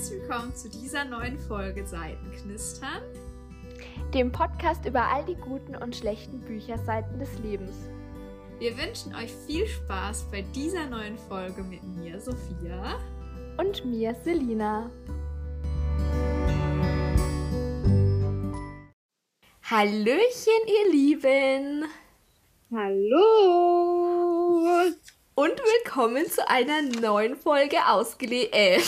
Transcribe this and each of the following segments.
herzlich willkommen zu dieser neuen Folge Seitenknistern, dem Podcast über all die guten und schlechten Bücherseiten des Lebens. Wir wünschen euch viel Spaß bei dieser neuen Folge mit mir, Sophia. Und mir, Selina. Hallöchen, ihr Lieben. Hallo. Und willkommen zu einer neuen Folge ausgelegt. Äh.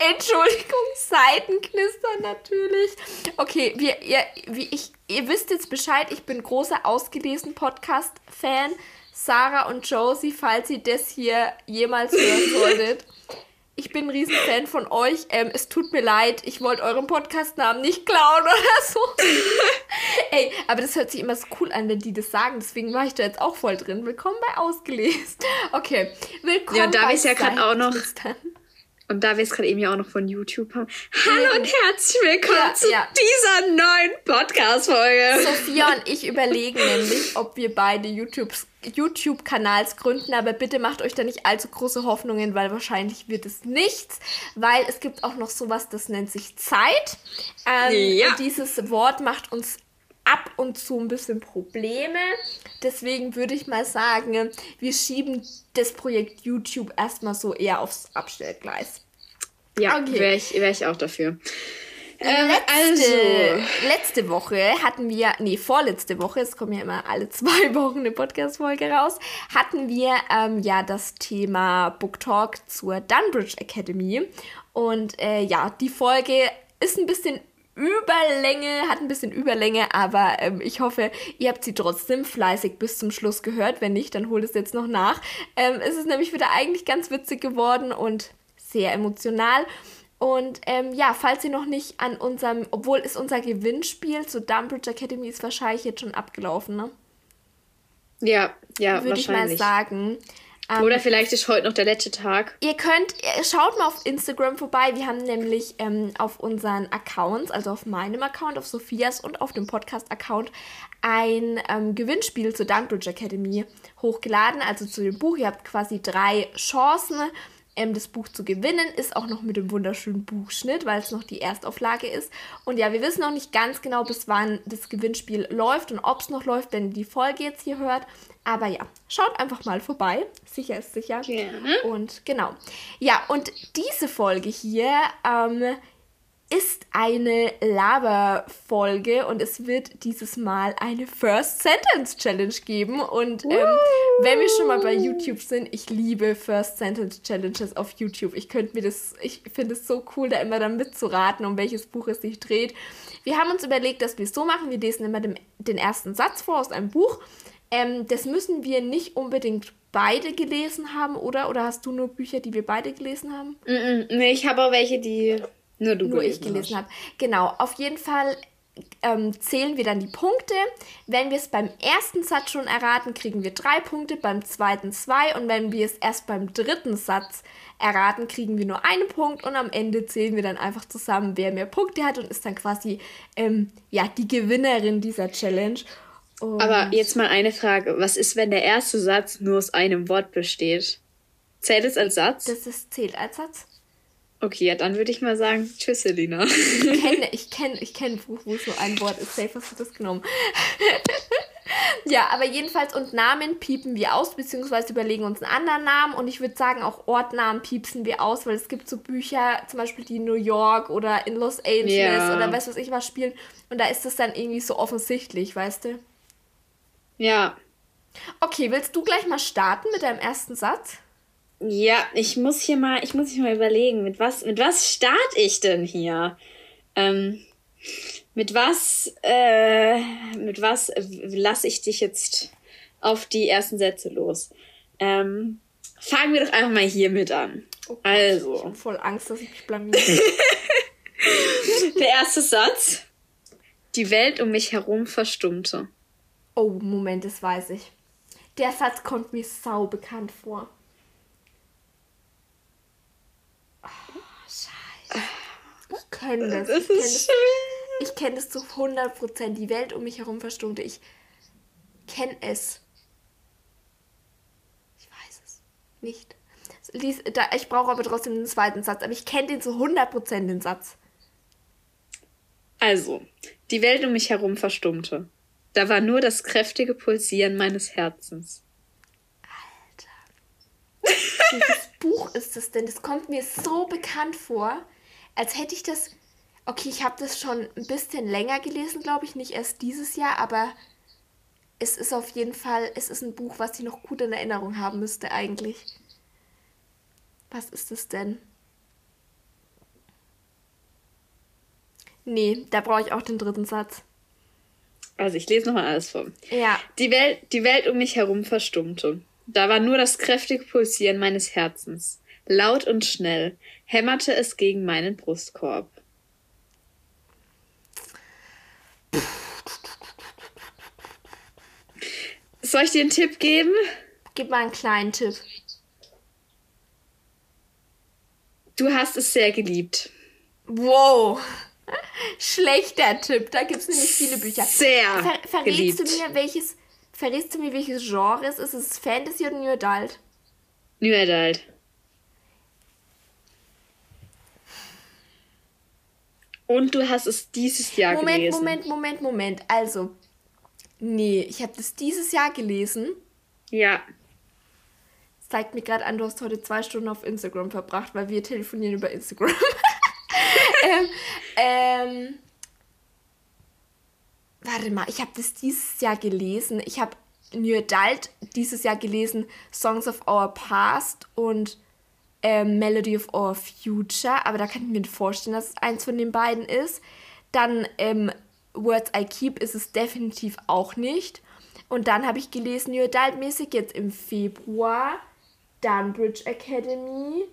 Entschuldigung, Seitenknistern natürlich. Okay, wir, ihr, wie ich, ihr wisst jetzt Bescheid, ich bin großer ausgelesen Podcast-Fan. Sarah und Josie, falls ihr das hier jemals hören solltet. Ich bin ein Riesenfan von euch. Ähm, es tut mir leid, ich wollte euren Podcast-Namen nicht klauen oder so. Ey, aber das hört sich immer so cool an, wenn die das sagen. Deswegen war ich da jetzt auch voll drin. Willkommen bei Ausgelesen. Okay, willkommen ja, da bei ist ja gerade auch noch. Und da wir es gerade eben ja auch noch von YouTube haben. Hallo und herzlich willkommen ja, zu ja. dieser neuen Podcast-Folge. Sophia und ich überlegen nämlich, ob wir beide YouTubes YouTube-Kanals gründen, aber bitte macht euch da nicht allzu große Hoffnungen, weil wahrscheinlich wird es nichts, weil es gibt auch noch sowas, das nennt sich Zeit. Ähm, ja. Und dieses Wort macht uns ab und zu ein bisschen Probleme. Deswegen würde ich mal sagen, wir schieben das Projekt YouTube erstmal so eher aufs Abstellgleis. Ja, okay. wäre ich, wär ich auch dafür. Ähm, letzte, also. letzte Woche hatten wir, nee, vorletzte Woche, es kommen ja immer alle zwei Wochen eine Podcast-Folge raus, hatten wir ähm, ja das Thema Book Talk zur Dunbridge Academy. Und äh, ja, die Folge ist ein bisschen Überlänge, hat ein bisschen Überlänge, aber ähm, ich hoffe, ihr habt sie trotzdem fleißig bis zum Schluss gehört. Wenn nicht, dann holt es jetzt noch nach. Ähm, es ist nämlich wieder eigentlich ganz witzig geworden und sehr emotional. Und ähm, ja, falls ihr noch nicht an unserem, obwohl es unser Gewinnspiel zur Dumbridge Academy ist wahrscheinlich jetzt schon abgelaufen, ne? Ja, ja, Würde ich mal sagen. Ähm, Oder vielleicht ist heute noch der letzte Tag. Ihr könnt, schaut mal auf Instagram vorbei. Wir haben nämlich ähm, auf unseren Accounts, also auf meinem Account, auf Sophias und auf dem Podcast-Account, ein ähm, Gewinnspiel zur Dunkbridge Academy hochgeladen, also zu dem Buch. Ihr habt quasi drei Chancen ähm, das Buch zu gewinnen. Ist auch noch mit dem wunderschönen Buchschnitt, weil es noch die Erstauflage ist. Und ja, wir wissen noch nicht ganz genau, bis wann das Gewinnspiel läuft und ob es noch läuft, wenn ihr die Folge jetzt hier hört. Aber ja, schaut einfach mal vorbei. Sicher ist sicher. Gerne. Und genau. Ja, und diese Folge hier ähm, ist eine Laberfolge und es wird dieses Mal eine First Sentence Challenge geben. Und ähm, wenn wir schon mal bei YouTube sind, ich liebe First Sentence Challenges auf YouTube. Ich könnte mir das, ich finde es so cool, da immer dann mitzuraten, um welches Buch es sich dreht. Wir haben uns überlegt, dass wir es so machen. Wir lesen immer den, den ersten Satz vor aus einem Buch. Ähm, das müssen wir nicht unbedingt beide gelesen haben, oder? Oder hast du nur Bücher, die wir beide gelesen haben? Mm -mm, nee, ich habe auch welche, die nur du Nur ich gelesen habe. Genau, auf jeden Fall ähm, zählen wir dann die Punkte. Wenn wir es beim ersten Satz schon erraten, kriegen wir drei Punkte, beim zweiten zwei und wenn wir es erst beim dritten Satz erraten, kriegen wir nur einen Punkt und am Ende zählen wir dann einfach zusammen, wer mehr Punkte hat und ist dann quasi ähm, ja, die Gewinnerin dieser Challenge. Und Aber jetzt mal eine Frage. Was ist, wenn der erste Satz nur aus einem Wort besteht? Zählt es als Satz? Das ist, zählt als Satz. Okay, ja, dann würde ich mal sagen, tschüss, Selina. Ich kenne ich kenn, ich kenn ein Buch, wo so ein Wort ist. Safe hast du das genommen. ja, aber jedenfalls, und Namen piepen wir aus, beziehungsweise überlegen uns einen anderen Namen. Und ich würde sagen, auch Ortnamen piepsen wir aus, weil es gibt so Bücher, zum Beispiel die in New York oder in Los Angeles ja. oder was weiß ich was spielen. Und da ist das dann irgendwie so offensichtlich, weißt du? Ja. Okay, willst du gleich mal starten mit deinem ersten Satz? Ja, ich muss hier mal, ich muss hier mal überlegen, mit was, mit was starte ich denn hier? Ähm, mit was, äh, mit was lasse ich dich jetzt auf die ersten Sätze los? Ähm, fangen wir doch einfach mal hier mit an. Oh Gott, also. Ich habe voll Angst, dass ich mich blamiere. Der erste Satz. Die Welt um mich herum verstummte. Oh, Moment, das weiß ich. Der Satz kommt mir sau bekannt vor. Ich kenne das. das ich kenne das, ich kenn das zu 100 Prozent. Die Welt um mich herum verstummte. Ich kenne es. Ich weiß es. Nicht. Lies, da, ich brauche aber trotzdem den zweiten Satz, aber ich kenne den zu 100% den Satz. Also, die Welt um mich herum verstummte. Da war nur das kräftige Pulsieren meines Herzens. Welches Buch ist das denn? Das kommt mir so bekannt vor, als hätte ich das. Okay, ich habe das schon ein bisschen länger gelesen, glaube ich, nicht erst dieses Jahr, aber es ist auf jeden Fall, es ist ein Buch, was ich noch gut in Erinnerung haben müsste eigentlich. Was ist es denn? Nee, da brauche ich auch den dritten Satz. Also ich lese nochmal alles vor. Ja. Die Welt, die Welt um mich herum verstummte. Da war nur das kräftige Pulsieren meines Herzens. Laut und schnell hämmerte es gegen meinen Brustkorb. Soll ich dir einen Tipp geben? Gib mal einen kleinen Tipp. Du hast es sehr geliebt. Wow. Schlechter Tipp. Da gibt es nämlich viele Bücher. Sehr Ver verrätst geliebt. du mir, welches, verrätst du mir, welches Genre es ist? Ist es Fantasy oder New Adult? New Adult. Und du hast es dieses Jahr Moment, gelesen. Moment, Moment, Moment. Also, nee, ich habe das dieses Jahr gelesen. Ja. Es zeigt mir gerade an, du hast heute zwei Stunden auf Instagram verbracht, weil wir telefonieren über Instagram. ähm, ähm, warte mal, ich habe das dieses Jahr gelesen. Ich habe New Adult dieses Jahr gelesen, Songs of Our Past und ähm, Melody of Our Future. Aber da kann ich mir nicht vorstellen, dass es eins von den beiden ist. Dann ähm, Words I Keep ist es definitiv auch nicht. Und dann habe ich gelesen, New Adult mäßig jetzt im Februar. Dunbridge Academy.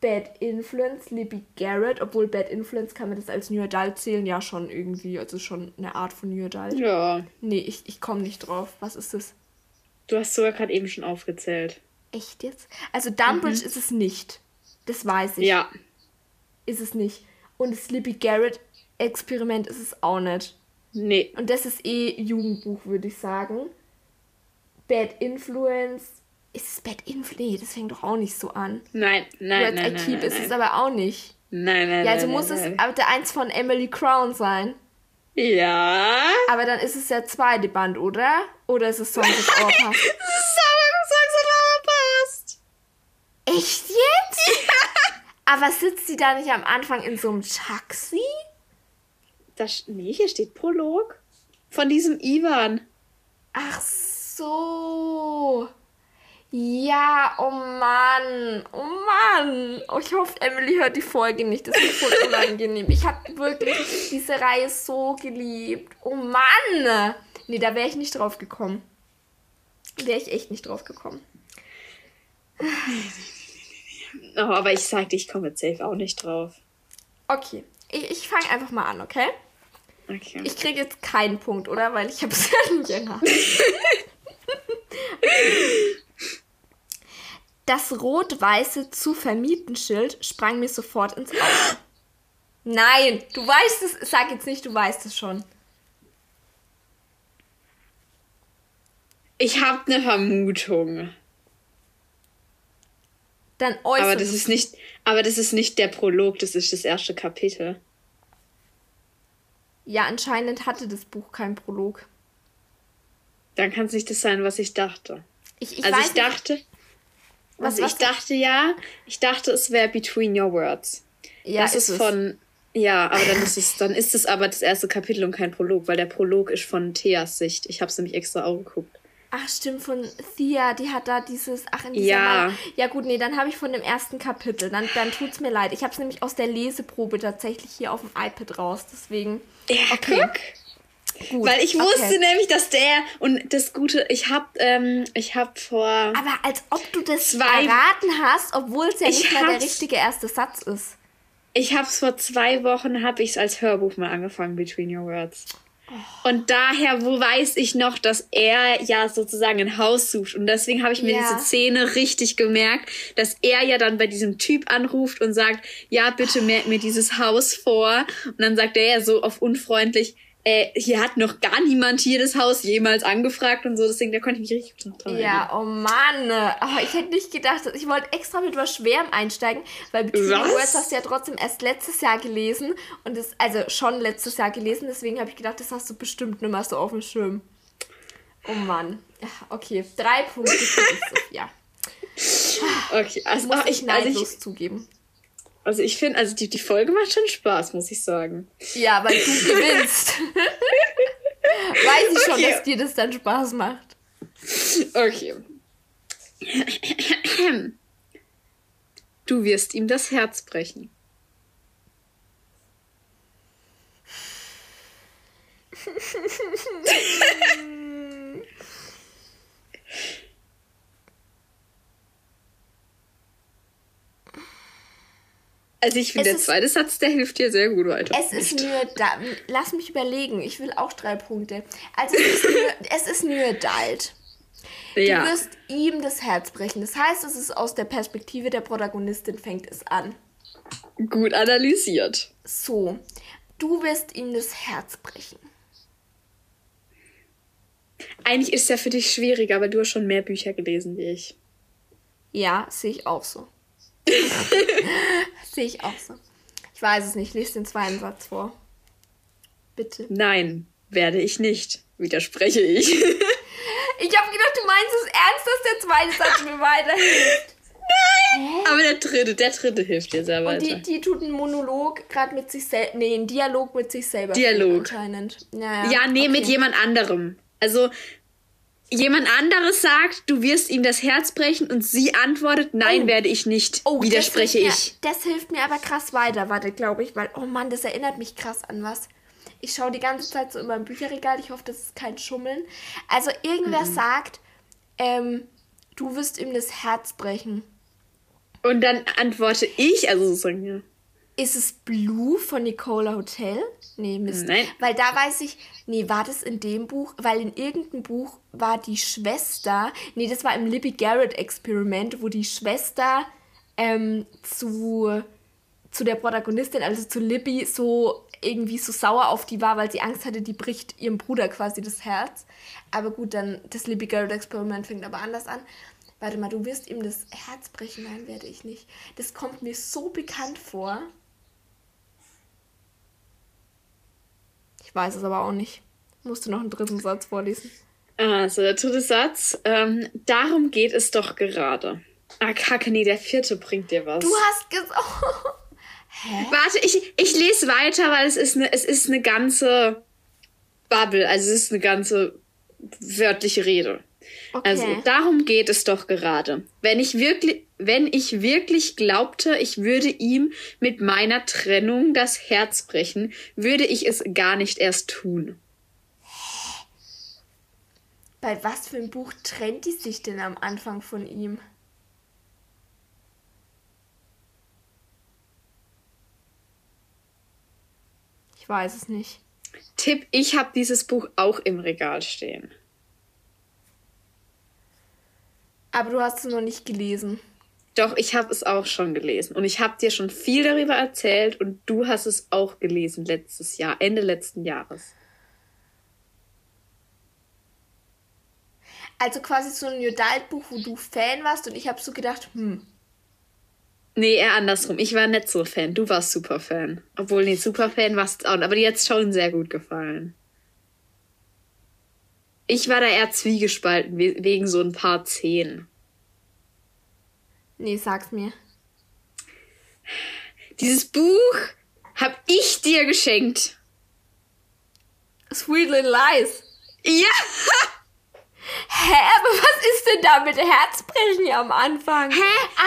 Bad Influence, Libby Garrett, obwohl Bad Influence kann man das als New Adult zählen, ja schon irgendwie, also schon eine Art von New Adult. Ja. Nee, ich, ich komme nicht drauf. Was ist das? Du hast sogar gerade eben schon aufgezählt. Echt jetzt? Also Dunbridge ist es nicht. Das weiß ich. Ja. Ist es nicht. Und das Libby Garrett Experiment ist es auch nicht. Nee. Und das ist eh Jugendbuch, würde ich sagen. Bad Influence. Ist es Bad Influence? Nee, das fängt doch auch nicht so an. Nein, nein, Words nein, I nein, Keep nein, ist es nein. aber auch nicht. Nein, nein, Ja, also nein, muss es aber der eins von Emily Crown sein. Ja. Aber dann ist es der zweite Band, oder? Oder ist es Songs of Our Past? passt. Echt jetzt? Aber sitzt sie da nicht am Anfang in so einem Taxi? Das, nee, hier steht Prolog. Von diesem Ivan. Ach so. Ja, oh Mann. Oh Mann. Oh, ich hoffe, Emily hört die Folge nicht. Das ist voll unangenehm. Ich habe wirklich diese Reihe so geliebt. Oh Mann. Nee, da wäre ich nicht drauf gekommen. Wäre ich echt nicht drauf gekommen. Oh, aber ich sag dir, ich komme jetzt safe auch nicht drauf. Okay. Ich, ich fange einfach mal an, okay? Okay. Ich kriege jetzt keinen Punkt, oder? Weil ich habe es ja nicht Hand. Das rot-weiße zu vermieten Schild sprang mir sofort ins Auge. Nein, du weißt es. Sag jetzt nicht, du weißt es schon. Ich habe eine Vermutung. Dann äußere Aber das ist nicht, aber das ist nicht der Prolog, das ist das erste Kapitel. Ja, anscheinend hatte das Buch keinen Prolog. Dann kann es nicht das sein, was ich dachte. Ich, ich also ich dachte, Was- also was- ich dachte ja, ich dachte, es wäre Between Your Words. Ja, das ist, es. von, ja, aber dann ist es, dann ist es aber das erste Kapitel und kein Prolog, weil der Prolog ist von Theas Sicht. Ich habe es nämlich extra auch geguckt. Ach, stimmt, von Thea, die hat da dieses. Ach, in dieser Ja. Mal- Ja, gut, nee, dann habe ich von dem ersten Kapitel. Dann, dann tut's mir leid. Ich habe es nämlich aus der Leseprobe tatsächlich hier auf dem iPad raus. Deswegen. Ja, Okay. guck. Gut. Weil ich wusste okay. nämlich, dass der und das Gute, ich hab, ähm, ich hab vor. Aber als ob du das Zwei- erraten hast, obwohl es ja Ich nicht mal der richtige erste Satz ist. Ich hab's vor zwei Wochen, hab ich's als Hörbuch mal angefangen, Between Your Words. Und daher, wo weiß ich noch, dass er ja sozusagen ein Haus sucht. Und deswegen habe ich mir Ja. diese Szene richtig gemerkt, dass er ja dann bei diesem Typ anruft und sagt, ja, bitte merk mir dieses Haus vor. Und dann sagt er ja so auf unfreundlich, äh, hier hat noch gar niemand hier das Haus jemals angefragt und so, deswegen, da konnte ich mich richtig gut dran Ja, oh Mann. Aber ich hätte nicht gedacht, ich wollte extra mit was Schwerem einsteigen, weil Between? Words hast du ja trotzdem erst letztes Jahr gelesen und das, also schon letztes Jahr gelesen, deswegen habe ich gedacht, das hast du bestimmt nicht mehr so auf dem Schirm. Oh Mann. Okay, drei Punkte für dich, Sophia. Okay, also Muss ah, ich ich, also neidlos ich, zugeben. Also ich finde, also die, die Folge macht schon Spaß, muss ich sagen. Ja, weil du gewinnst. Weiß ich schon, Okay. dass dir das dann Spaß macht. Okay. Du wirst ihm das Herz brechen. Also ich finde, der ist- zweite Satz, der hilft dir sehr gut weiter. Es ist nur da. Lass mich überlegen. Ich will auch drei Punkte. Also es ist nur, es ist nur adult. Du ja. wirst ihm das Herz brechen. Das heißt, es ist aus der Perspektive der Protagonistin fängt es an. Gut analysiert. So, du wirst ihm das Herz brechen. Eigentlich ist es ja für dich schwieriger, aber du hast schon mehr Bücher gelesen wie ich. Ja, sehe ich auch so. sehe ich auch so. Ich weiß es nicht. Lies den zweiten Satz vor. Bitte. Nein, werde ich nicht. Widerspreche ich. Ich habe gedacht, du meinst es ernst, dass der zweite Satz mir weiterhilft. aber der dritte, der dritte hilft dir sehr Und weiter. die, die tut einen Monolog gerade mit sich selbst. Nee, einen Dialog mit sich selber. Dialog. Anscheinend. Ja, ja, nee, mit okay. jemand anderem. Also, jemand anderes sagt, du wirst ihm das Herz brechen und sie antwortet, nein, Oh. werde ich nicht. Oh, Widerspreche das ich. Mir, das hilft mir aber krass weiter, warte, glaube ich, weil, oh Mann, das erinnert mich krass an was. Ich schaue die ganze Zeit so in meinem Bücherregal, ich hoffe, das ist kein Schummeln. Also irgendwer Mhm. sagt, ähm, du wirst ihm das Herz brechen. Und dann antworte ich, also sozusagen, ja. Ist es Blue von Nicola Hotel? Nee, Mist. Nein. Weil da weiß ich, nee, war das in dem Buch? Weil in irgendeinem Buch war die Schwester, nee, das war im Libby Garrett Experiment, wo die Schwester ähm, zu, zu der Protagonistin, also zu Libby, so irgendwie so sauer auf die war, weil sie Angst hatte, die bricht ihrem Bruder quasi das Herz. Aber gut, dann das Libby Garrett Experiment fängt aber anders an. Warte mal, du wirst ihm das Herz brechen? Nein, werde ich nicht. Das kommt mir so bekannt vor. Ich weiß es aber auch nicht. Musst du noch einen dritten Satz vorlesen? Also, der dritte Satz. Ähm, darum geht es doch gerade. Ah, kacke, nee, der vierte bringt dir was. Du hast gesagt. Warte, ich, ich lese weiter, weil es ist eine, es ist eine ganze Bubble, also es ist eine ganze wörtliche Rede. Okay. Also darum geht es doch gerade. Wenn ich wirklich, wenn ich wirklich glaubte, ich würde ihm mit meiner Trennung das Herz brechen, würde ich es gar nicht erst tun. Bei was für einem Buch trennt die sich denn am Anfang von ihm? Ich weiß es nicht. Tipp, ich habe dieses Buch auch im Regal stehen. Aber du hast es noch nicht gelesen. Doch, ich habe es auch schon gelesen. Und ich habe dir schon viel darüber erzählt und du hast es auch gelesen letztes Jahr, Ende letzten Jahres. Also quasi so ein New Adult Buch, wo du Fan warst und ich habe so gedacht, hm, Nee, eher andersrum. Ich war nicht so Fan. Du warst super Fan. Obwohl, nee, super Fan warst du auch. Aber dir hat's schon sehr gut gefallen. Ich war da eher zwiegespalten, we- wegen so ein paar Szenen. nee, sag's mir. Dieses Buch hab ich dir geschenkt. Sweet Little Lies. Ja! Hä, aber was ist denn da mit Herzbrechen am Anfang? Hä?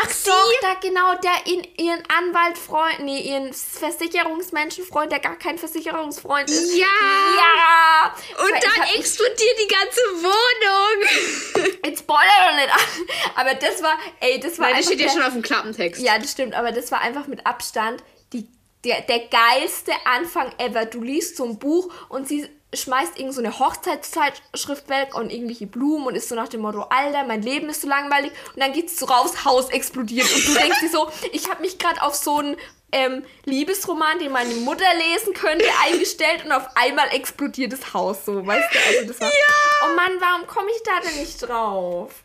Ach Sie- doch, da genau, der in ihren Anwaltfreund, nee, ihren Versicherungsmenschenfreund, der gar kein Versicherungsfreund ist. Ja! Ja! Und Weil dann explodiert die ganze Wohnung. Jetzt spoiler doch nicht an. Aber das war, ey, das war Nein, das steht ja schon auf dem Klappentext. Ja, das stimmt, aber das war einfach mit Abstand die, der, der geilste Anfang ever. Du liest so ein Buch und sie schmeißt irgend so eine Hochzeitszeitschrift weg und irgendwelche Blumen und ist so nach dem Motto, Alter, mein Leben ist so langweilig und dann geht's so raus, Haus explodiert und du denkst dir so, ich habe mich gerade auf so ein ähm, Liebesroman, den meine Mutter lesen könnte, eingestellt und auf einmal explodiert das Haus so, weißt du? Also das war, ja! Oh Mann, warum komme ich da denn nicht drauf?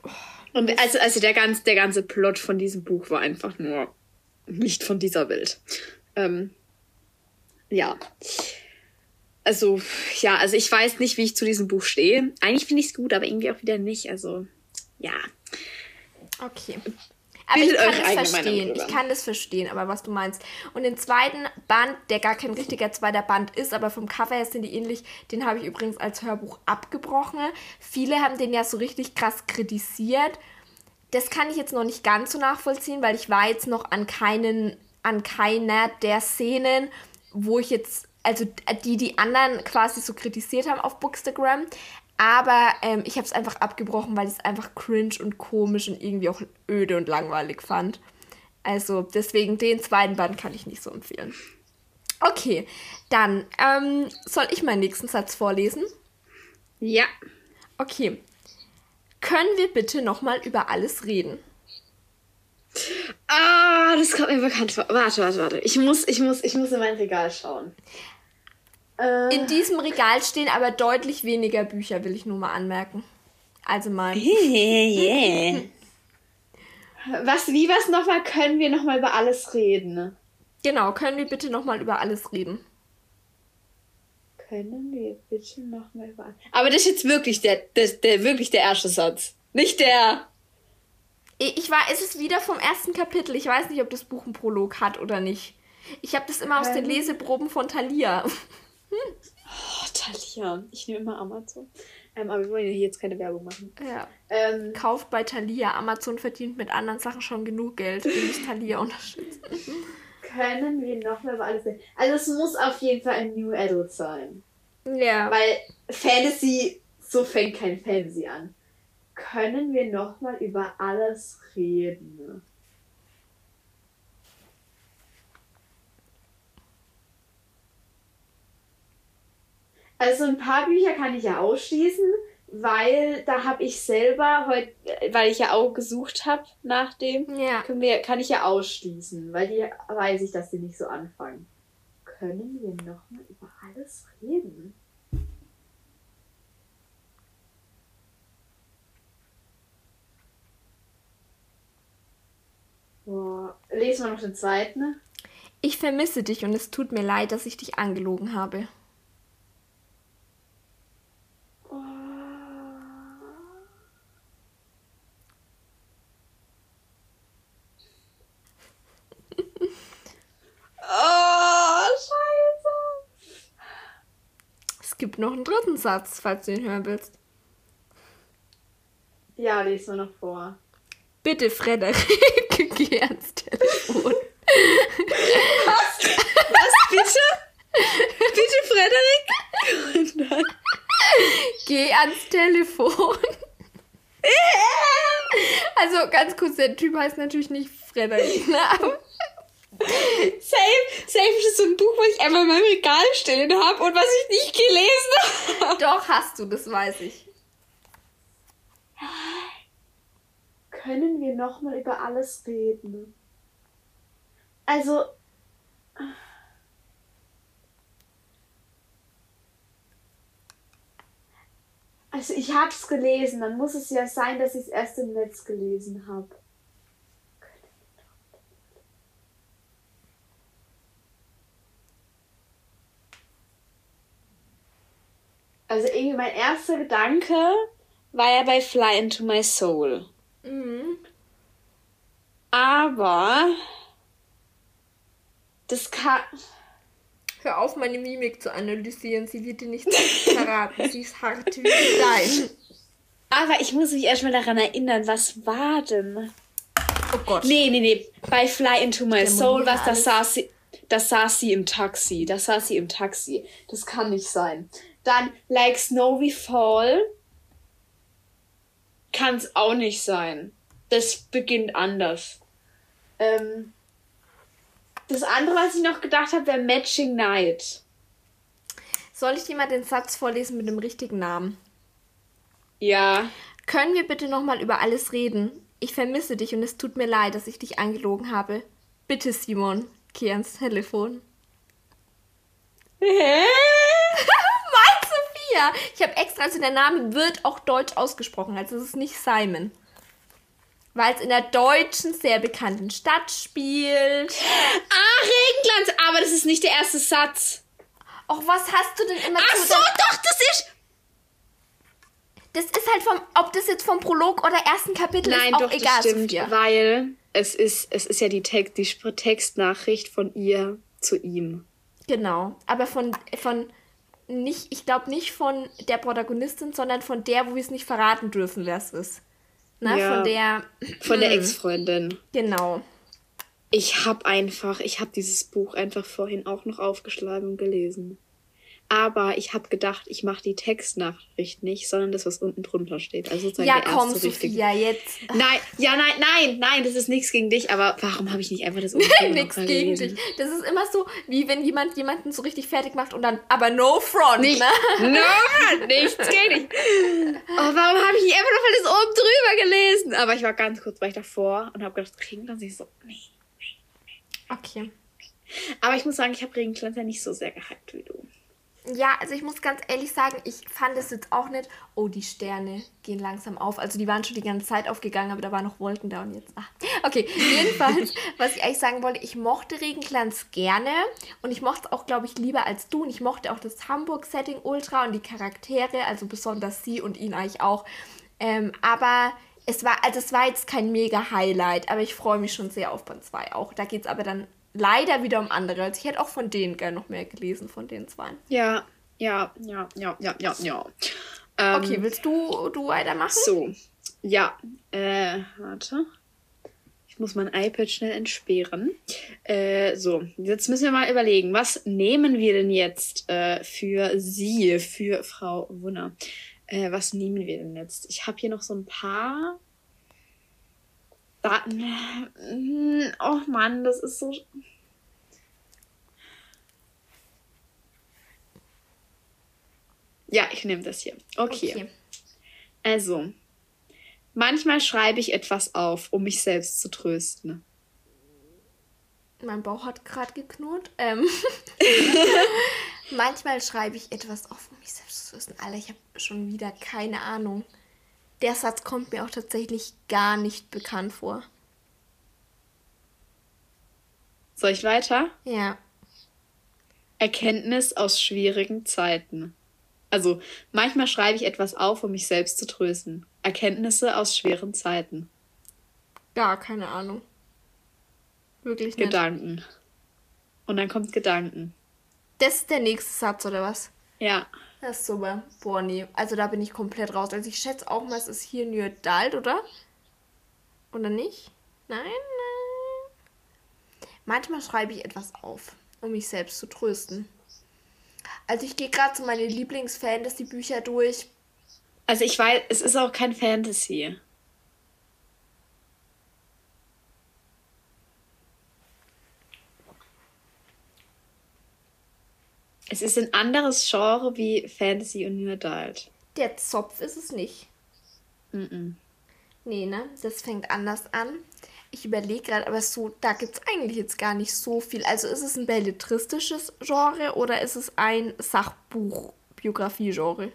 Und also, also der, ganz, der ganze Plot von diesem Buch war einfach nur nicht von dieser Welt. Ähm, ja. Also, ja, also ich weiß nicht, wie ich zu diesem Buch stehe. Eigentlich finde ich es gut, aber irgendwie auch wieder nicht. Also, ja. Okay. Aber ich kann das verstehen. Ich kann das verstehen, aber was du meinst. Und den zweiten Band, der gar kein richtiger zweiter Band ist, aber vom Cover her sind die ähnlich, den habe ich übrigens als Hörbuch abgebrochen. Viele haben den ja so richtig krass kritisiert. Das kann ich jetzt noch nicht ganz so nachvollziehen, weil ich war jetzt noch an keinen, an keiner der Szenen, wo ich jetzt, also die die anderen quasi so kritisiert haben auf Bookstagram. Aber ähm, ich habe es einfach abgebrochen, weil ich es einfach cringe und komisch und irgendwie auch öde und langweilig fand. Also deswegen den zweiten Band kann ich nicht so empfehlen. Okay, dann ähm, soll ich meinen nächsten Satz vorlesen? Ja. Okay. Können wir bitte nochmal über alles reden? Ah, das kommt mir bekannt vor. Warte, warte, warte. Ich muss, ich muss, ich muss in mein Regal schauen. Äh. In diesem Regal stehen aber deutlich weniger Bücher, will ich nur mal anmerken. Also mal. yeah. was, wie was nochmal? Können wir nochmal über alles reden? Genau, können wir bitte nochmal über alles reden? Können wir bitte nochmal über alles. Aber das ist jetzt wirklich der, der, der, wirklich der erste Satz. Nicht der. Ich war, es ist wieder vom ersten Kapitel. Ich weiß nicht, ob das Buch einen Prolog hat oder nicht. Ich habe das immer aus den Leseproben von Thalia. Oh, Thalia. Ich nehme immer Amazon. Ähm, aber wir wollen ja hier jetzt keine Werbung machen. Ja. Ähm, Kauft bei Thalia. Amazon verdient mit anderen Sachen schon genug Geld. Ihr müsst Thalia unterstützen. Können wir noch mal über alles reden? Also es muss auf jeden Fall ein New Adult sein. Ja. Weil Fantasy, so fängt kein Fantasy an. Können wir noch mal über alles reden? Also ein paar Bücher kann ich ja ausschließen, weil da habe ich selber heute, weil ich ja auch gesucht habe nach dem, ja. wir, kann ich ja ausschließen, weil die weiß ich, dass die nicht so anfangen. Können wir nochmal über alles reden? Boah. Lesen wir noch den zweiten. Ich vermisse dich und es tut mir leid, dass ich dich angelogen habe. gibt noch einen dritten Satz, falls du ihn hören willst. Ja, lies mal noch vor. Bitte, Frederik, geh ans Telefon. Was? Was, bitte? Bitte, Frederik? Geh ans Telefon. also ganz kurz, der Typ heißt natürlich nicht Frederik, ne? Aber Safe, safe ist so ein Buch, was ich einfach in meinem Regal stehen habe und was ich nicht gelesen habe. Doch, hast du, das weiß ich. Können wir nochmal über alles reden? Also. Also ich habe es gelesen, dann muss es ja sein, dass ich es erst im Netz gelesen habe. Also irgendwie mein erster Gedanke war ja bei Fly into My Soul. Aber das kann. Hör auf, meine Mimik zu analysieren. Sie wird dir nicht verraten. Sie ist hart wie Stein. Aber ich muss mich erstmal daran erinnern, was war denn? Oh Gott. Nee, nee, nee. Bei Fly into My Soul, was das saß sie. Das saß sie im Taxi. Das saß sie im Taxi. Das kann nicht sein. Dann Like Snow We Fall kann es auch nicht sein. Das beginnt anders. Ähm, das andere, was ich noch gedacht habe, wäre Matching Night. Soll ich dir mal den Satz vorlesen mit dem richtigen Namen? Ja. Können wir bitte nochmal über alles reden? Ich vermisse dich und es tut mir leid, dass ich dich angelogen habe. Bitte, Simon, Geh ans Telefon. Hä? Mein Sophia! Ich habe extra, also der Name wird auch deutsch ausgesprochen, also es ist nicht Simon. Weil es in der deutschen, sehr bekannten Stadt spielt. Ah, Regenglanz, aber das ist nicht der erste Satz. Och, was hast du denn immer Ach so, doch, das ist... Das ist halt vom, ob das jetzt vom Prolog oder ersten Kapitel Nein, ist, auch doch, egal, das stimmt, Sophia. weil es ist, es ist ja die, Text, die Textnachricht von ihr zu ihm. Genau. Aber von, von nicht, ich glaube nicht von der Protagonistin, sondern von der, wo wir es nicht verraten dürfen, wer es ist. Na, Ja. von der, Von der Ex-Freundin. genau. Ich habe einfach, ich habe dieses Buch einfach vorhin auch noch aufgeschlagen und gelesen. Aber ich habe gedacht, ich mache die Textnachricht nicht, sondern das, was unten drunter steht. Also sozusagen Ja, komm, erste richtige- Sophia, jetzt. Nein, ja, nein, nein, nein, das ist nichts gegen dich, aber warum habe ich nicht einfach das unten Nichts gegen gelesen? dich. Das ist immer so, wie wenn jemand jemanden so richtig fertig macht und dann, aber no front, Nicht, ne? no, nichts gegen dich. Oh, warum habe ich nicht einfach noch mal das oben drüber gelesen? Aber ich war ganz kurz, war ich davor und habe gedacht, Regenglanz ich so, nee. Okay. Aber ich muss sagen, ich habe Regenglanz ja nicht so sehr gehypt wie du. Ja, also ich muss ganz ehrlich sagen, ich fand es jetzt auch nicht. Oh, die Sterne gehen langsam auf. Also die waren schon die ganze Zeit aufgegangen, aber da waren noch Wolken da und jetzt. Ach. Okay, jedenfalls, was ich eigentlich sagen wollte, ich mochte Regenglanz gerne und ich mochte es auch, glaube ich, lieber als du. Und ich mochte auch das Hamburg-Setting ultra und die Charaktere, also besonders sie und ihn eigentlich auch. Ähm, aber es war, also es war jetzt kein mega Highlight, aber ich freue mich schon sehr auf Band 2 auch. Da geht es aber dann leider wieder um andere. Also ich hätte auch von denen gerne noch mehr gelesen, von den zwei. Ja, ja, ja, ja, ja, ja, ja. Ähm, Okay, willst du, du weitermachen? So, ja, äh, warte. Ich muss mein iPad schnell entsperren. Äh, so, jetzt müssen wir mal überlegen, was nehmen wir denn jetzt äh, für sie, für Frau Wunner? Äh, was nehmen wir denn jetzt? Ich habe hier noch so ein paar Daten. Hm, Oh Mann, das ist so. Ja, ich nehme das hier. okay. Also, manchmal schreibe ich etwas auf, um mich selbst zu trösten. Mein Bauch hat gerade geknurrt. Ähm. Manchmal schreibe ich etwas auf, um mich selbst zu wissen. Alter, ich habe schon wieder keine Ahnung. Der Satz kommt mir auch tatsächlich gar nicht bekannt vor. Soll ich weiter? Ja. Erkenntnis aus schwierigen Zeiten. Also, manchmal schreibe ich etwas auf, um mich selbst zu trösten. Erkenntnisse aus schweren Zeiten. Gar keine Ahnung. Wirklich nicht. Gedanken. Und dann kommt Gedanken. Das ist der nächste Satz, oder was? Ja. Das ist super. Boah, nee. Also da bin ich komplett raus. Also ich schätze auch mal, es ist hier New Adult, oder? Oder nicht? Nein, nein. Manchmal schreibe ich etwas auf, um mich selbst zu trösten. Also ich gehe gerade so meine Lieblings-Fantasy-Bücher durch. Also, ich weiß, es ist auch kein Fantasy. Es ist ein anderes Genre wie Fantasy und New Adult. Der Zopf ist es nicht. Mhm. Nee, ne? Das fängt anders an. Ich überlege gerade, aber so, da gibt es eigentlich jetzt gar nicht so viel. Also ist es ein belletristisches Genre oder ist es ein Sachbuch-Biografie-Genre?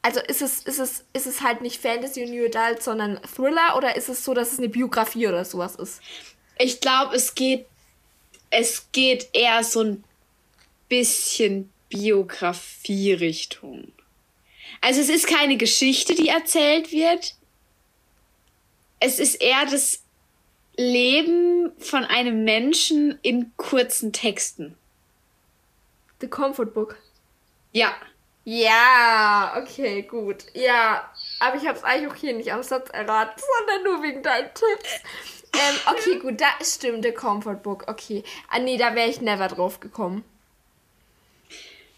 Also ist es, ist, es, ist es halt nicht Fantasy und New Adult, sondern Thriller oder ist es so, dass es eine Biografie oder sowas ist? Ich glaube, es geht, es geht eher so ein bisschen Biografie-Richtung. Also es ist keine Geschichte, die erzählt wird. Es ist eher das Leben von einem Menschen in kurzen Texten. The Comfort Book. Ja. Ja, okay, gut. Ja, aber ich habe es eigentlich auch hier nicht am Satz erraten, sondern nur wegen deinen Tipps. Ähm, okay, gut, da stimmt, der Comfort Book. Okay. Ah, nee, da wäre ich never drauf gekommen.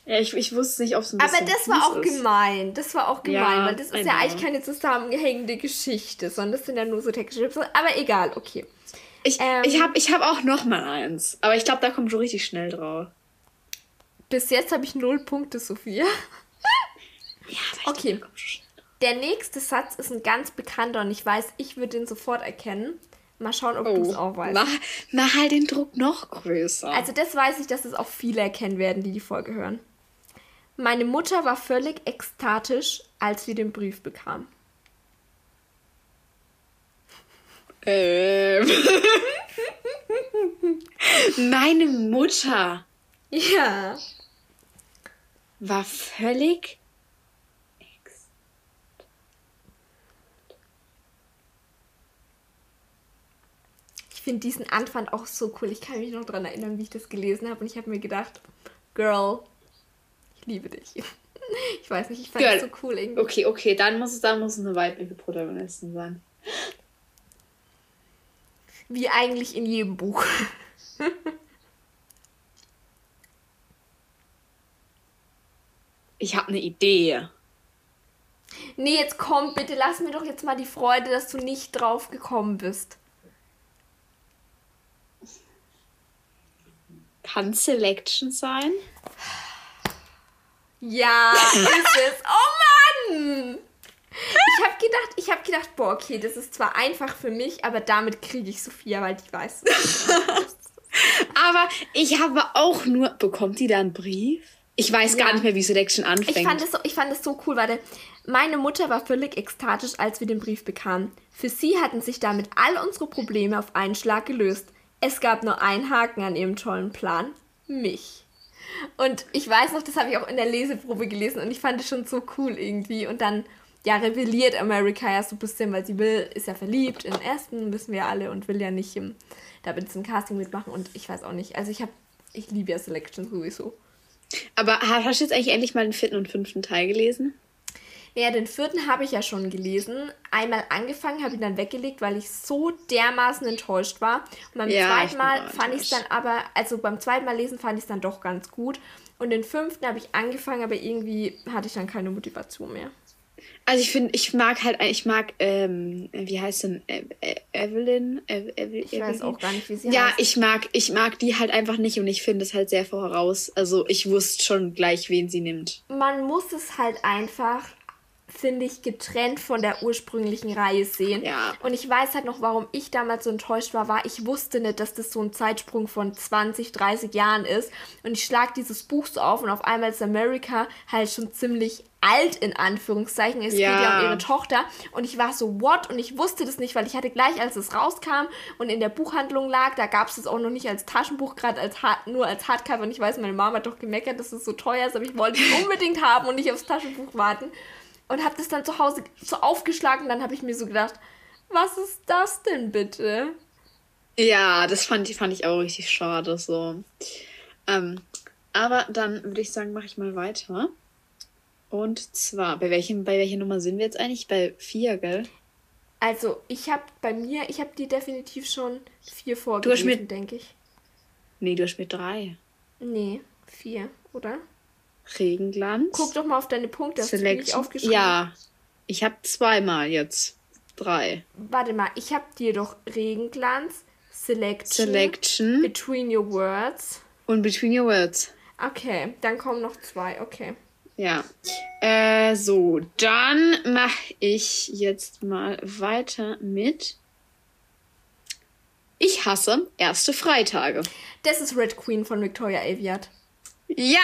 Ja, ich, ich wusste nicht, ob es ein Aber das war auch ist. gemein. Das war auch gemein, Ja, weil das ist ja know. eigentlich keine zusammenhängende Geschichte, sondern das sind ja nur so technische Tipps. Aber egal, okay. Ich, Ähm. ich habe ich hab auch noch mal eins. Aber ich glaube, da kommt schon richtig schnell drauf. Bis jetzt habe ich null Punkte, Sophia. Ja, Okay. Drauf. Der nächste Satz ist ein ganz bekannter und ich weiß, ich würde ihn sofort erkennen. Mal schauen, ob oh, du es auch weißt. Mach, mach halt den Druck noch größer. Also das weiß ich, dass es auch viele erkennen werden, die die Folge hören. Meine Mutter war völlig ekstatisch, als wir den Brief bekamen. Ähm. Meine Mutter. Ja. War völlig. Finde diesen Anfang auch so cool. Ich kann mich noch daran erinnern, wie ich das gelesen habe. Und ich habe mir gedacht, Girl, ich liebe dich. Ich weiß nicht, ich fand Girl. das so cool irgendwie. Okay, okay, dann muss es, dann muss es eine weibliche Protagonistin sein. Wie eigentlich in jedem Buch. ich habe eine Idee. Nee, jetzt komm, bitte lass mir doch jetzt mal die Freude, dass du nicht drauf gekommen bist. Kann Selection sein? Ja, ist es. Oh Mann! Ich habe gedacht, ich habe gedacht, boah, okay, das ist zwar einfach für mich, aber damit kriege ich Sophia, weil die weiß. aber ich habe auch nur, bekommt die da einen Brief? Ich weiß ja. gar nicht mehr, wie Selection anfängt. Ich fand, es so, ich fand es so cool, weil meine Mutter war völlig ekstatisch, als wir den Brief bekamen. Für sie hatten sich damit all unsere Probleme auf einen Schlag gelöst. Es gab nur einen Haken an ihrem tollen Plan. Mich. Und ich weiß noch, das habe ich auch in der Leseprobe gelesen und ich fand es schon so cool irgendwie. Und dann, ja, rebelliert America ja so ein bisschen, weil sie will, ist ja verliebt in ersten, wissen wir alle, und will ja nicht im, da bei diesem Casting mitmachen. Und ich weiß auch nicht. Also ich habe, ich liebe ja Selection sowieso. Aber hast du jetzt eigentlich endlich mal den vierten und fünften Teil gelesen? Ja, den vierten habe ich ja schon gelesen. Einmal angefangen, habe ihn dann weggelegt, weil ich so dermaßen enttäuscht war. Und beim ja, zweiten Mal fand ich es dann aber, also beim zweiten Mal lesen fand ich es dann doch ganz gut. Und den fünften habe ich angefangen, aber irgendwie hatte ich dann keine Motivation mehr. Also ich finde, ich mag halt, ich mag, ähm, wie heißt denn, e e Evelyn? E ich Evelyn? weiß auch gar nicht, wie sie ja, heißt. Ja, ich mag, ich mag die halt einfach nicht und ich finde es halt sehr voraus. Also ich wusste schon gleich, wen sie nimmt. Man muss es halt einfach finde ich, getrennt von der ursprünglichen Reihe sehen. Ja. Und ich weiß halt noch, warum ich damals so enttäuscht war, war, ich wusste nicht, dass das so ein Zeitsprung von 20, 30 Jahren ist. Und ich schlag dieses Buch so auf und auf einmal ist America halt schon ziemlich alt in Anführungszeichen. Es ja. geht ja um ihre Tochter. Und ich war so, what? Und ich wusste das nicht, weil ich hatte gleich, als es rauskam und in der Buchhandlung lag, da gab es es auch noch nicht als Taschenbuch, gerade als nur als Hardcover. Und ich weiß, meine Mama hat doch gemeckert, dass es so teuer ist, aber ich wollte es unbedingt haben und nicht aufs Taschenbuch warten und habe das dann zu Hause so aufgeschlagen. Dann habe ich mir so gedacht, was ist das denn bitte? Ja, das fand, fand ich auch richtig schade so. Ähm, aber dann würde ich sagen, mache ich mal weiter. Und zwar, bei, welchem, bei welcher Nummer sind wir jetzt eigentlich? Bei vier, gell? Also, ich habe bei mir, ich habe die definitiv schon vier vorgelesen, denke ich. Nee, du hast mir drei. Nee, vier, oder? Regenglanz. Guck doch mal auf deine Punkte. Hast Select du aufgeschrieben? Ja, ich habe zweimal jetzt. Drei. Warte mal, ich habe dir doch Regenglanz, Selection, Selection, Between Your Words. Und Between Your Words. Okay, dann kommen noch zwei, okay. Ja. Äh, so, dann mache ich jetzt mal weiter mit. Ich hasse erste Freitage. Das ist Red Queen von Victoria Aviat. Ja.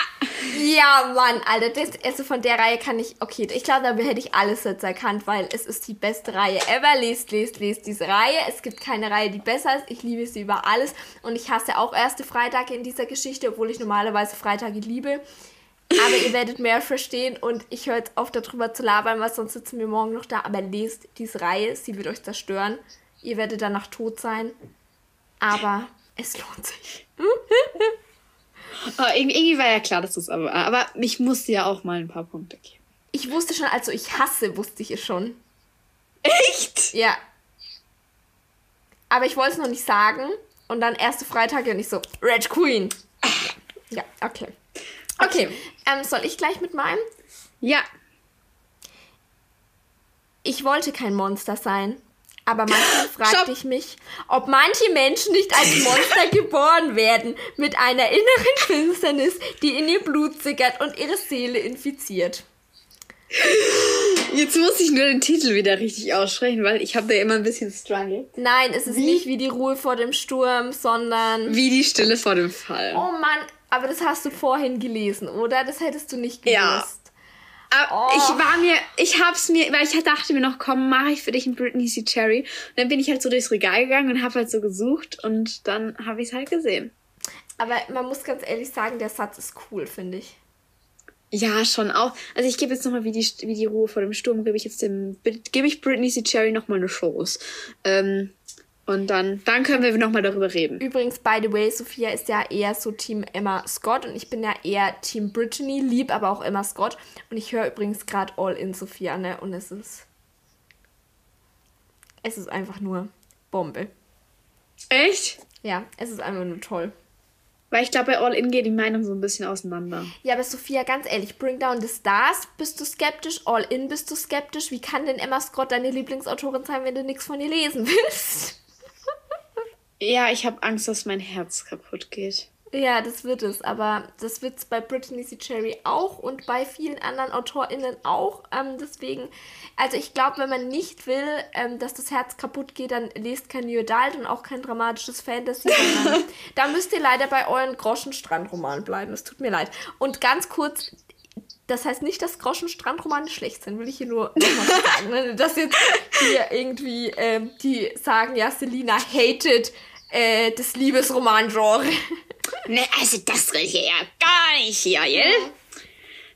Ja, Mann, Alter. Das, also von der Reihe kann ich. Okay, ich glaube, da hätte ich alles jetzt erkannt, weil es ist die beste Reihe ever. Lest, lest, lest diese Reihe. Es gibt keine Reihe, die besser ist. Ich liebe sie über alles. Und ich hasse auch erste Freitage in dieser Geschichte, obwohl ich normalerweise Freitage liebe. Aber ihr werdet mehr verstehen und ich höre jetzt auf, darüber zu labern, weil sonst sitzen wir morgen noch da. Aber lest diese Reihe, sie wird euch zerstören. Ihr werdet danach tot sein. Aber es lohnt sich. Oh, irgendwie war ja klar, dass das aber. Aber ich musste ja auch mal ein paar Punkte geben. Ich wusste schon, also ich hasse, wusste ich es schon. Echt? Ja. Aber ich wollte es noch nicht sagen. Und dann erste Freitage und ich so, Red Queen. Ja, okay. Okay, okay. Ähm, soll ich gleich mit meinem? Ja. Ich wollte kein Monster sein. Aber manchmal fragte ich mich, ob manche Menschen nicht als Monster geboren werden, mit einer inneren Finsternis, die in ihr Blut sickert und ihre Seele infiziert. Jetzt muss ich nur den Titel wieder richtig aussprechen, weil ich habe da immer ein bisschen Struggle. Nein, es ist wie? nicht wie die Ruhe vor dem Sturm, sondern. Wie die Stille vor dem Fall. Oh Mann, aber das hast du vorhin gelesen, oder? Das hättest du nicht gewusst. Ja. Aber oh. ich war mir, ich hab's mir, weil ich dachte mir noch, komm, mache ich für dich ein Britney C. Cherry. Und dann bin ich halt so durchs Regal gegangen und habe halt so gesucht und dann habe ich es halt gesehen. Aber man muss ganz ehrlich sagen, der Satz ist cool, finde ich. Ja, schon auch. Also ich gebe jetzt nochmal, wie die, wie die Ruhe vor dem Sturm, gebe ich jetzt dem, gebe ich Britney C. Cherry nochmal eine Chance. Ähm, und dann, dann können wir nochmal darüber reden. Übrigens, by the way, Sophia ist ja eher so Team Emma Scott und ich bin ja eher Team Brittany, lieb aber auch Emma Scott. Und ich höre übrigens gerade All in Sophia, ne? Und es ist. Es ist einfach nur Bombe. Echt? Ja, es ist einfach nur toll. Weil ich glaube, bei All In geht die Meinung so ein bisschen auseinander. Ja, aber Sophia, ganz ehrlich, Bring Down the Stars, bist du skeptisch? All In bist du skeptisch? Wie kann denn Emma Scott deine Lieblingsautorin sein, wenn du nichts von ihr lesen willst? Ja, ich habe Angst, dass mein Herz kaputt geht. Ja, das wird es. Aber das wird es bei Brittany C. Cherry auch und bei vielen anderen AutorInnen auch. Ähm, deswegen, also ich glaube, wenn man nicht will, ähm, dass das Herz kaputt geht, dann lest kein New Adult und auch kein dramatisches Fantasy. da müsst ihr leider bei euren Groschenstrandromanen bleiben. Es tut mir leid. Und ganz kurz, das heißt nicht, dass Groschenstrandromane schlecht sind, will ich hier nur nochmal sagen. Ne? Dass jetzt hier irgendwie ähm, die sagen, ja, Selina hated äh, das Liebesroman-Genre. Ne, also das ich ja gar nicht hier, gell?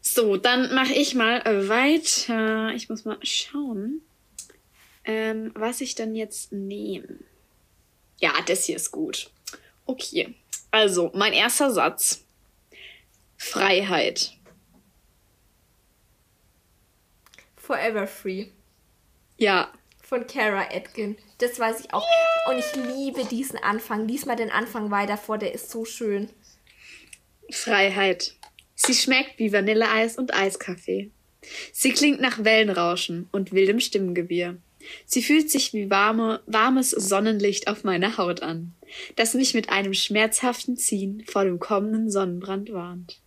So, dann mache ich mal weiter. Ich muss mal schauen, ähm, was ich dann jetzt nehme. Ja, das hier ist gut. Okay, also mein erster Satz. Freiheit. Forever Free. Ja. Von Kara Atkin. Das weiß ich auch. Und ich liebe diesen Anfang. Lies mal den Anfang weiter vor, der ist so schön. Freiheit. Sie schmeckt wie Vanilleeis und Eiskaffee. Sie klingt nach Wellenrauschen und wildem Stimmengewirr. Sie fühlt sich wie warme, warmes Sonnenlicht auf meiner Haut an, das mich mit einem schmerzhaften Ziehen vor dem kommenden Sonnenbrand warnt.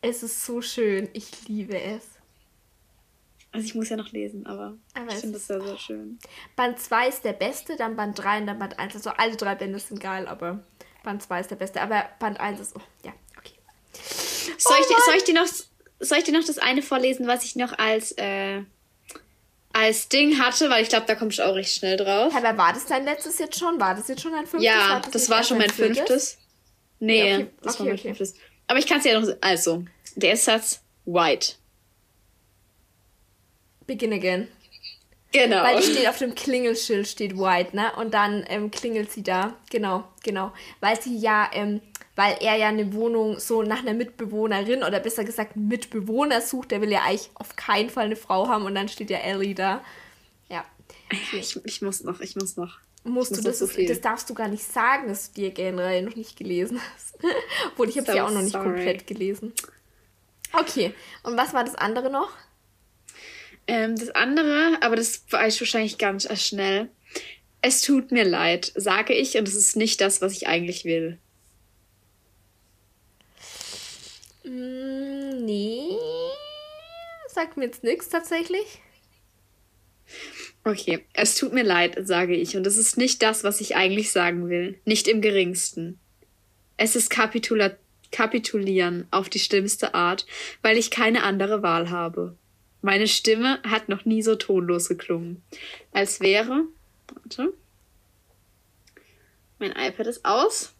Es ist so schön. Ich liebe es. Also ich muss ja noch lesen, aber, aber ich finde das sehr, sehr schön. Band 2 ist der beste, dann Band 3 und dann Band 1. Also alle drei Bände sind geil, aber Band 2 ist der beste. Aber Band 1 ist, oh, ja, okay. Soll, oh ich, soll, ich dir noch, soll ich dir noch das eine vorlesen, was ich noch als, äh, als Ding hatte? Weil ich glaube, da kommst du auch recht schnell drauf. Aber war das dein letztes jetzt schon? War das jetzt schon dein fünftes? Ja, das, das war schon mein fünftes. fünftes. Nee, ja, okay. das okay, war mein okay. fünftes. Aber ich kann es ja noch, also, der Satz, White. Begin again. Genau. Weil die steht auf dem Klingelschild, steht White, ne? Und dann ähm, klingelt sie da. Genau, genau. Weil sie ja, ähm, weil er ja eine Wohnung so nach einer Mitbewohnerin oder besser gesagt Mitbewohner sucht. Der will ja eigentlich auf keinen Fall eine Frau haben und dann steht ja Ellie da. Ja. Ich, ich muss noch, ich muss noch. Musst muss du, das, so ist, das darfst du gar nicht sagen, dass du die generell noch nicht gelesen hast. Obwohl, ich habe so sie auch noch nicht sorry. komplett gelesen. Okay, und was war das andere noch? Ähm, das andere, aber das weiß ich wahrscheinlich ganz schnell. Es tut mir leid, sage ich, und es ist nicht das, was ich eigentlich will. Mm, nee. Sagt mir jetzt nichts tatsächlich. Okay, es tut mir leid, sage ich, und es ist nicht das, was ich eigentlich sagen will. Nicht im geringsten. Es ist Kapitula Kapitulieren auf die schlimmste Art, weil ich keine andere Wahl habe. Meine Stimme hat noch nie so tonlos geklungen. Als wäre. Warte. Mein iPad ist aus.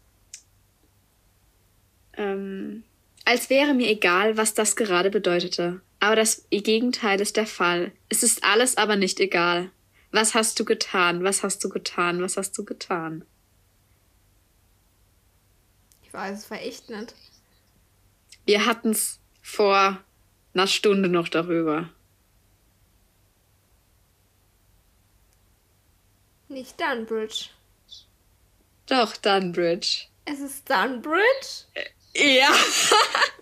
Ähm, als wäre mir egal, was das gerade bedeutete. Aber das Gegenteil ist der Fall. Es ist alles aber nicht egal. Was hast du getan? Was hast du getan? Was hast du getan? Ich weiß es war echt nicht. Wir hatten's vor einer Stunde noch darüber. Nicht Dunbridge. Doch, Dunbridge. Es ist Dunbridge? Ja.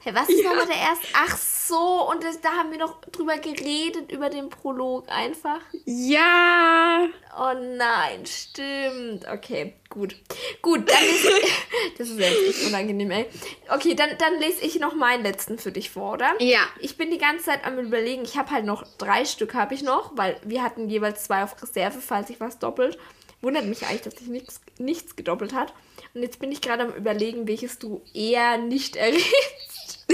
hey, was ist ja. nochmal der erste? Ach so. und das, da haben wir noch drüber geredet, über den Prolog einfach. Ja. Oh nein, stimmt. Okay, gut. Gut, dann lese ich. Das ist jetzt echt unangenehm, ey. Okay, dann, dann lese ich noch meinen letzten für dich vor, oder? Ja. Ich bin die ganze Zeit am überlegen, ich habe halt noch drei Stück habe ich noch, weil wir hatten jeweils zwei auf Reserve, falls sich was doppelt. Wundert mich eigentlich, dass sich nichts, nichts gedoppelt hat. Und jetzt bin ich gerade am überlegen, welches du eher nicht errätst.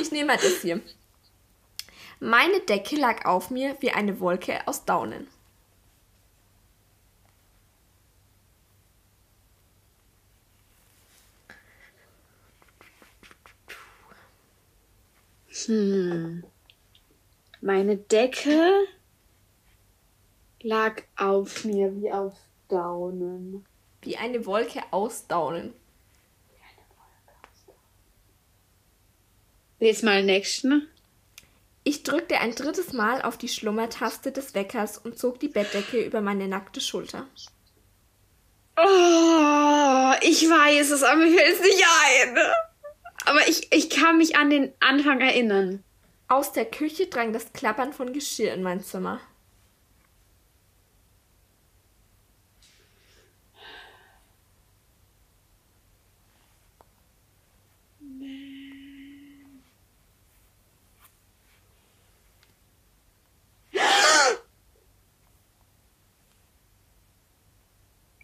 ich nehme mal das hier. Meine Decke lag auf mir wie eine Wolke aus Daunen. Hm. Meine Decke lag auf mir wie auf Daunen. Wie eine Wolke aus Daunen. Jetzt mal nächsten. Ich drückte ein drittes Mal auf die Schlummertaste des Weckers und zog die Bettdecke über meine nackte Schulter. Oh, ich weiß es, aber mir fällt es nicht ein. Aber ich, ich kann mich an den Anfang erinnern. Aus der Küche drang das Klappern von Geschirr in mein Zimmer.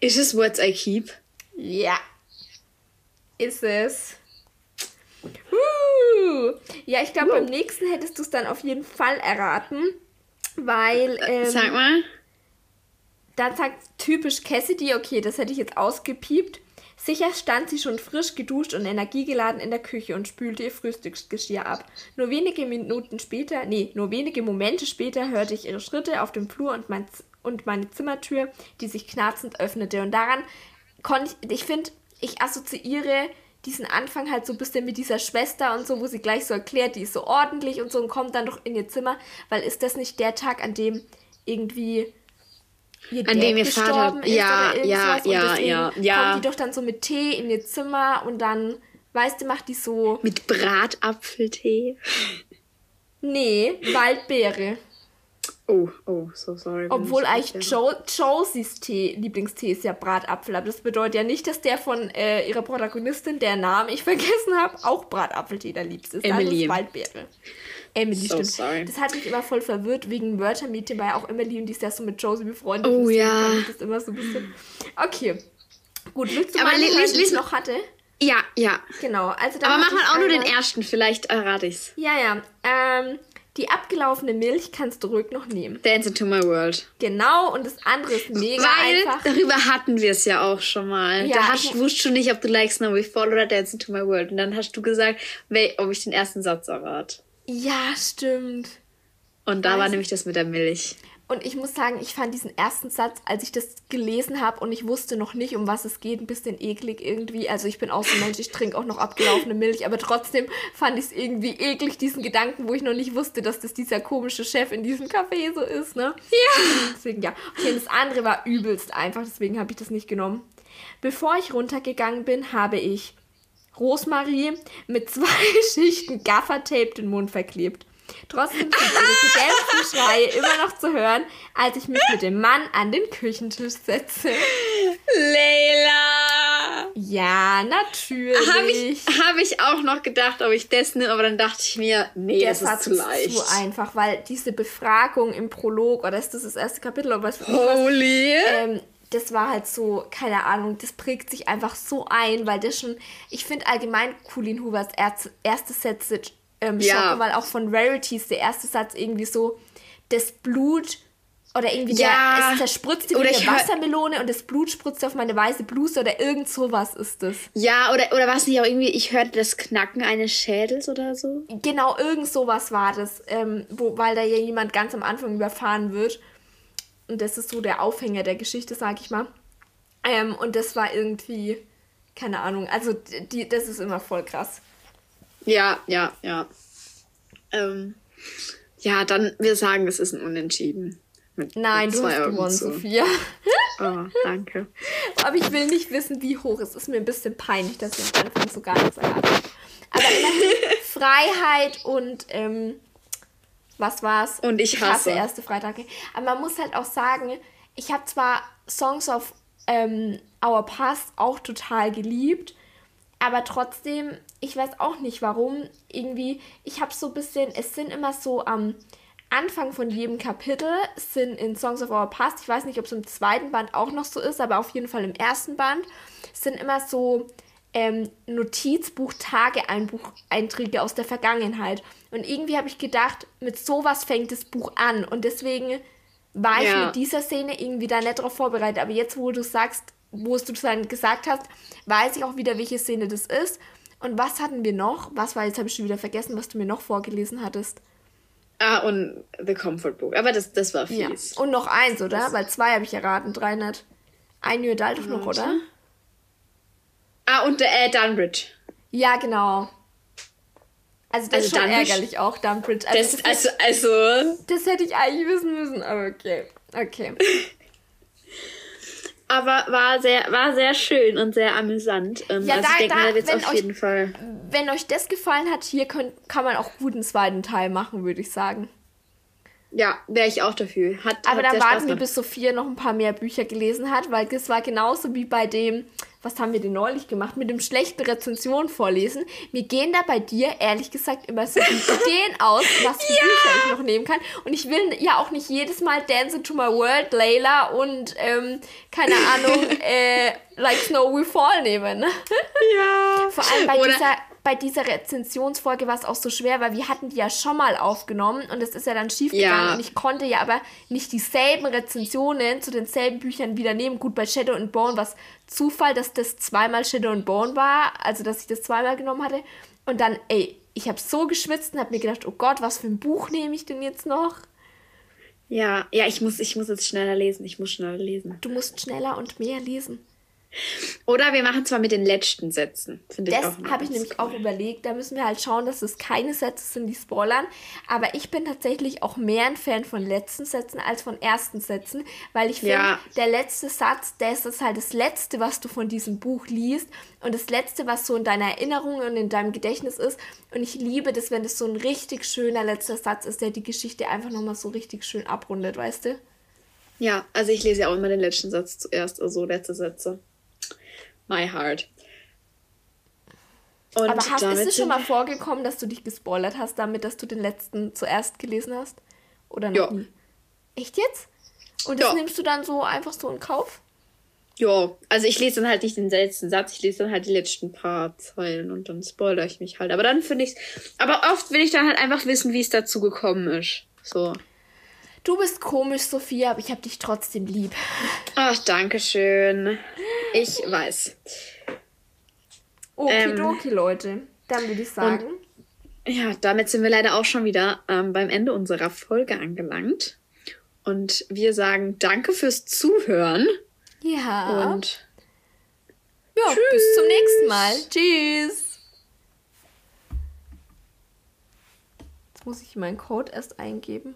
Ist es Words I Keep? Ja. Ist es. Uh. Ja, ich glaube, beim nächsten hättest du es dann auf jeden Fall erraten. Weil, ähm, Sag mal. dann sagt typisch Cassidy, okay, das hätte ich jetzt ausgepiept. Sicher stand sie schon frisch geduscht und energiegeladen in der Küche und spülte ihr Frühstücksgeschirr ab. Nur wenige Minuten später, nee, nur wenige Momente später hörte ich ihre Schritte auf dem Flur und, mein, und meine Zimmertür, die sich knarzend öffnete. Und daran konnte ich, ich finde, ich assoziiere diesen Anfang halt so ein bisschen mit dieser Schwester und so, wo sie gleich so erklärt, die ist so ordentlich und so und kommt dann doch in ihr Zimmer, weil ist das nicht der Tag, an dem irgendwie ihr An Dad dem ihr Vater- ist ja, oder ja, ja, ja, ja. kommt die doch dann so mit Tee in ihr Zimmer und dann, weißt du, macht die so, Mit Bratapfeltee. nee, Waldbeere. Oh, oh, so sorry. Obwohl ich- eigentlich jo Josies Tee, Lieblingstee ist ja Bratapfel, aber das bedeutet ja nicht, dass der von äh, ihrer Protagonistin, der Namen ich vergessen habe, auch Bratapfeltee der liebst ist. Emily. ist Waldbeere. Emily, So stimmt. sorry. Das hat mich immer voll verwirrt wegen Wörtermiete, weil auch Emily und die ist ja so mit Josie befreundet. Oh, ja. ich das immer so ein bisschen. Okay. Gut, willst du Aber mal lies- wie ich noch hatte? Ja, ja. Genau. Also da Aber mach mal auch nur den ersten, vielleicht errate ich's. Ja, ja. Ähm, die abgelaufene Milch kannst du ruhig noch nehmen. Dance into my world. Genau, und das andere ist mega Weil einfach. darüber hatten wir es ja auch schon mal. Ja, da hast, ich- wusstest du nicht, ob du Like Snow Fall oder Dance into my world. Und dann hast du gesagt, ob ich den ersten Satz errate. Ja, stimmt. Und da war Weiß- nämlich das mit der Milch. Und ich muss sagen, ich fand diesen ersten Satz, als ich das gelesen habe und ich wusste noch nicht, um was es geht, ein bisschen eklig irgendwie. Also ich bin auch so ein Mensch, ich trinke auch noch abgelaufene Milch, aber trotzdem fand ich es irgendwie eklig, diesen Gedanken, wo ich noch nicht wusste, dass das dieser komische Chef in diesem Café so ist, ne? Ja. Deswegen ja. Okay, das andere war übelst einfach, deswegen habe ich das nicht genommen. Bevor ich runtergegangen bin, habe ich Rosmarie mit zwei Schichten Gaffertape den Mund verklebt. Trotzdem sind ihre gedämpften Schreie immer noch zu hören, als ich mich mit dem Mann an den Küchentisch setze. Leila! Ja, natürlich. Habe ich, hab ich auch noch gedacht, ob ich das nehme, aber dann dachte ich mir, nee, Der das ist zu leicht. zu einfach, weil diese Befragung im Prolog, oder ist das das erste Kapitel, oder was? was Holy! ähm, das war halt so, keine Ahnung, das prägt sich einfach so ein, weil das schon, ich finde allgemein Colin Hoovers erste, erste Sätze ähm, Ja. schocken, weil auch von Rarities der erste Satz irgendwie so, das Blut oder irgendwie Ja. der, es zerspritzte wie Oder eine Wassermelone und das Blut spritzte auf meine weiße Bluse oder irgend sowas ist das. Ja, oder, oder was nicht auch irgendwie, ich hörte das Knacken eines Schädels oder so. Genau, irgend sowas war das, ähm, wo, weil da ja jemand ganz am Anfang überfahren wird. Und das ist so der Aufhänger der Geschichte, sag ich mal. Ähm, und das war irgendwie, keine Ahnung, also die, das ist immer voll krass. Ja, ja, ja. Ähm, ja, dann, wir sagen, es ist ein Unentschieden. Mit, Nein, mit du hast gewonnen, zu. Sophia. Oh, danke. Aber ich will nicht wissen, wie hoch. Es ist mir ein bisschen peinlich, dass ich am Anfang so gar nichts erraten habe. Aber immerhin Freiheit und ähm, was war's? Und ich hasse. erste Freitage. Aber man muss halt auch sagen, ich habe zwar Songs of ähm, Our Past auch total geliebt, aber trotzdem, ich weiß auch nicht warum. Irgendwie, ich habe so ein bisschen, es sind immer so am Anfang von jedem Kapitel sind in Songs of Our Past, ich weiß nicht, ob es im zweiten Band auch noch so ist, aber auf jeden Fall im ersten Band, sind immer so ähm, Notizbuch-Tageeinträge aus der Vergangenheit. Und irgendwie habe ich gedacht, mit sowas fängt das Buch an. Und deswegen war ich Ja. mit dieser Szene irgendwie da nicht darauf vorbereitet. Aber jetzt, wo du sagst, wo es du dann gesagt hast, weiß ich auch wieder, welche Szene das ist. Und was hatten wir noch? Was war, jetzt habe ich schon wieder vergessen, was du mir noch vorgelesen hattest. Ah, und The Comfort Book. Aber das, das war Ja. fies. Und noch eins, oder? Weil zwei habe ich erraten, drei nicht. Ein New Adult noch, oder? Ah, und äh, Dunbridge. Ja, genau. Also das Also ist schon Dunbridge- ärgerlich auch, Dunbridge. Also Das, das, also, also, das hätte ich eigentlich wissen müssen, aber okay. Okay. aber war sehr, war sehr schön und sehr amüsant. Ähm, Ja, also da- ich denke da, da wenn auf euch- jeden Fall. Wenn euch das gefallen hat, hier könnt, kann man auch gut einen zweiten Teil machen, würde ich sagen. Ja, wäre ich auch dafür. Hat, Aber hat sehr warten wir, bis Sophia noch ein paar mehr Bücher gelesen hat, weil das war genauso wie bei dem, was haben wir denn neulich gemacht, mit dem schlechten Rezension vorlesen. Mir gehen da bei dir, ehrlich gesagt, immer so die Ideen aus, was für Bücher ich noch nehmen kann. Und ich will ja auch nicht jedes Mal Dance into My World, Layla und, ähm, keine Ahnung, äh, Like Snow We Fall nehmen. Ne? Ja. Vor allem bei Oder- dieser, bei dieser Rezensionsfolge war es auch so schwer, weil wir hatten die ja schon mal aufgenommen und es ist ja dann schief gegangen Ja. und ich konnte ja aber nicht dieselben Rezensionen zu denselben Büchern wieder nehmen. Gut, bei Shadow and Bone war es Zufall, dass das zweimal Shadow and Bone war, also dass ich das zweimal genommen hatte. Und dann, ey, ich habe so geschwitzt und habe mir gedacht, oh Gott, was für ein Buch nehme ich denn jetzt noch? Ja, ja, ich muss, ich muss jetzt schneller lesen. Ich muss schneller lesen. Du musst schneller und mehr lesen. Oder wir machen zwar mit den letzten Sätzen. Finde ich Das habe ich nämlich cool. auch überlegt. Da müssen wir halt schauen, dass es keine Sätze sind, die spoilern. Aber ich bin tatsächlich auch mehr ein Fan von letzten Sätzen als von ersten Sätzen, weil ich finde, Ja. der letzte Satz, das ist halt das Letzte, was du von diesem Buch liest und das Letzte, was so in deiner Erinnerung und in deinem Gedächtnis ist. Und ich liebe das, wenn das so ein richtig schöner letzter Satz ist, der die Geschichte einfach nochmal so richtig schön abrundet, weißt du? Ja, also ich lese ja auch immer den letzten Satz zuerst, also letzte Sätze. My heart. Und Aber hast, ist es schon mal vorgekommen, dass du dich gespoilert hast, damit, dass du den letzten zuerst gelesen hast? Oder noch Ja. nie? Echt jetzt? Und das Ja. nimmst du dann so einfach so in Kauf? Ja, also ich lese dann halt nicht den letzten Satz, ich lese dann halt die letzten paar Zeilen und dann spoilere ich mich halt. Aber dann finde ich's. Aber oft will ich dann halt einfach wissen, wie es dazu gekommen ist. So. Du bist komisch, Sophia, aber ich hab dich trotzdem lieb. Ach, danke schön. Ich weiß. Okidoki, Leute. Dann würde ich sagen, Ja, damit sind wir leider auch schon wieder ähm, beim Ende unserer Folge angelangt. Und wir sagen danke fürs Zuhören. ja. Und ja, bis zum nächsten Mal. Tschüss. Jetzt muss ich meinen Code erst eingeben.